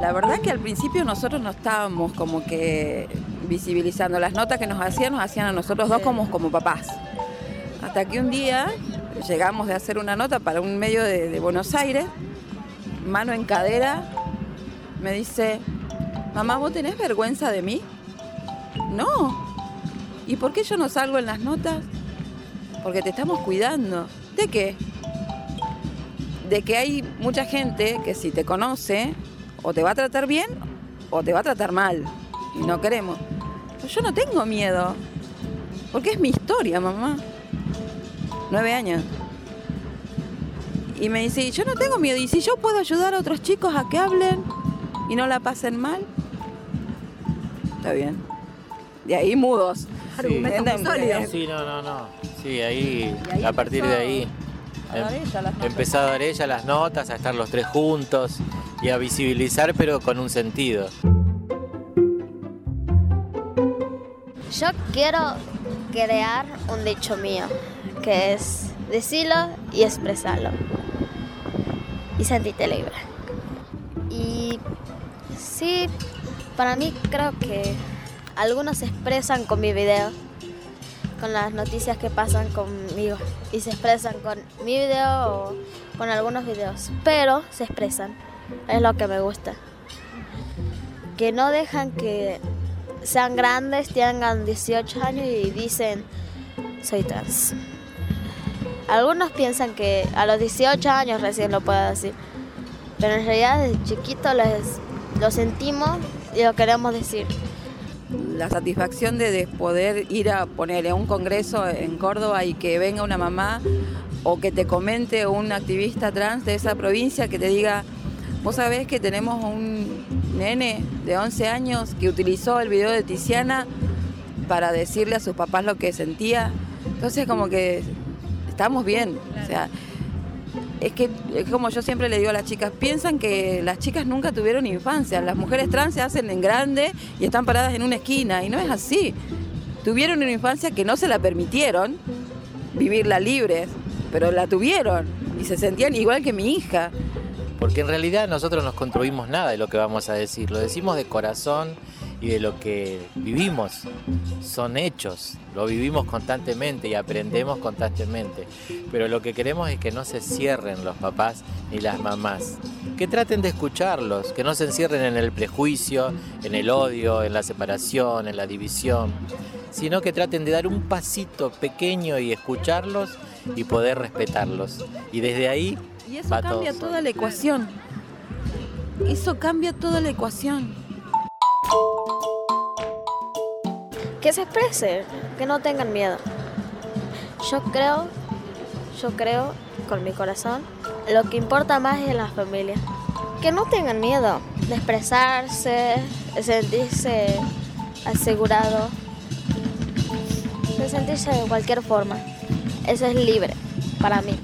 La verdad que al principio nosotros no estábamos como que visibilizando las notas que nos hacían, nos hacían a nosotros dos como, como papás. Hasta que un día llegamos de hacer una nota para un medio de, de Buenos Aires, mano en cadera, me dice, mamá, ¿vos tenés vergüenza de mí? No. ¿Y por qué yo no salgo en las notas? Porque te estamos cuidando. ¿De qué? De que hay mucha gente que si te conoce, o te va a tratar bien o te va a tratar mal. Y no queremos. Pero yo no tengo miedo. Porque es mi historia, mamá. Nueve años. Y me dice, yo no tengo miedo. Y si yo puedo ayudar a otros chicos a que hablen y no la pasen mal, está bien. De ahí mudos. Argumentos sólidos. Sí, no, no, no. Sí, ahí, a partir de ahí, a dar ella las notas. empezó a dar ella las notas, a estar los tres juntos y a visibilizar, pero con un sentido. Yo quiero crear un dicho mío, que es decirlo y expresarlo. Y sentirte libre. Y sí, para mí creo que algunos se expresan con mi video, con las noticias que pasan conmigo. Y se expresan con mi video o con algunos videos. Pero se expresan. Es lo que me gusta. Que no dejan que sean grandes, tengan 18 años y dicen, soy trans. Algunos piensan que a los 18 años recién lo puedo decir, pero en realidad desde chiquito lo sentimos y lo queremos decir. la satisfacción de, de poder ir a ponerle un congreso en Córdoba y que venga una mamá o que te comente un activista trans de esa provincia que te diga, vos sabés que tenemos un nene de 11 años que utilizó el video de Tiziana para decirle a sus papás lo que sentía. Entonces como que estamos bien. O sea, es que es como yo siempre le digo a las chicas, piensan que las chicas nunca tuvieron infancia, las mujeres trans se hacen en grande y están paradas en una esquina y no es así. Tuvieron una infancia que no se la permitieron vivirla libres, pero la tuvieron y se sentían igual que mi hija. Porque en realidad nosotros no construimos nada de lo que vamos a decir, lo decimos de corazón y de lo que vivimos. Son hechos, lo vivimos constantemente y aprendemos constantemente. Pero lo que queremos es que no se cierren los papás ni las mamás. Que traten de escucharlos, que no se encierren en el prejuicio, en el odio, en la separación, en la división, sino que traten de dar un pasito pequeño y escucharlos y poder respetarlos. Y desde ahí Y eso va cambia todo toda la ecuación. Eso cambia toda la ecuación. Que se expresen, que no tengan miedo. Yo creo, yo creo con mi corazón, lo que importa más es la familia. Que no tengan miedo de expresarse, de sentirse asegurado, de sentirse de cualquier forma. Eso es libre para mí.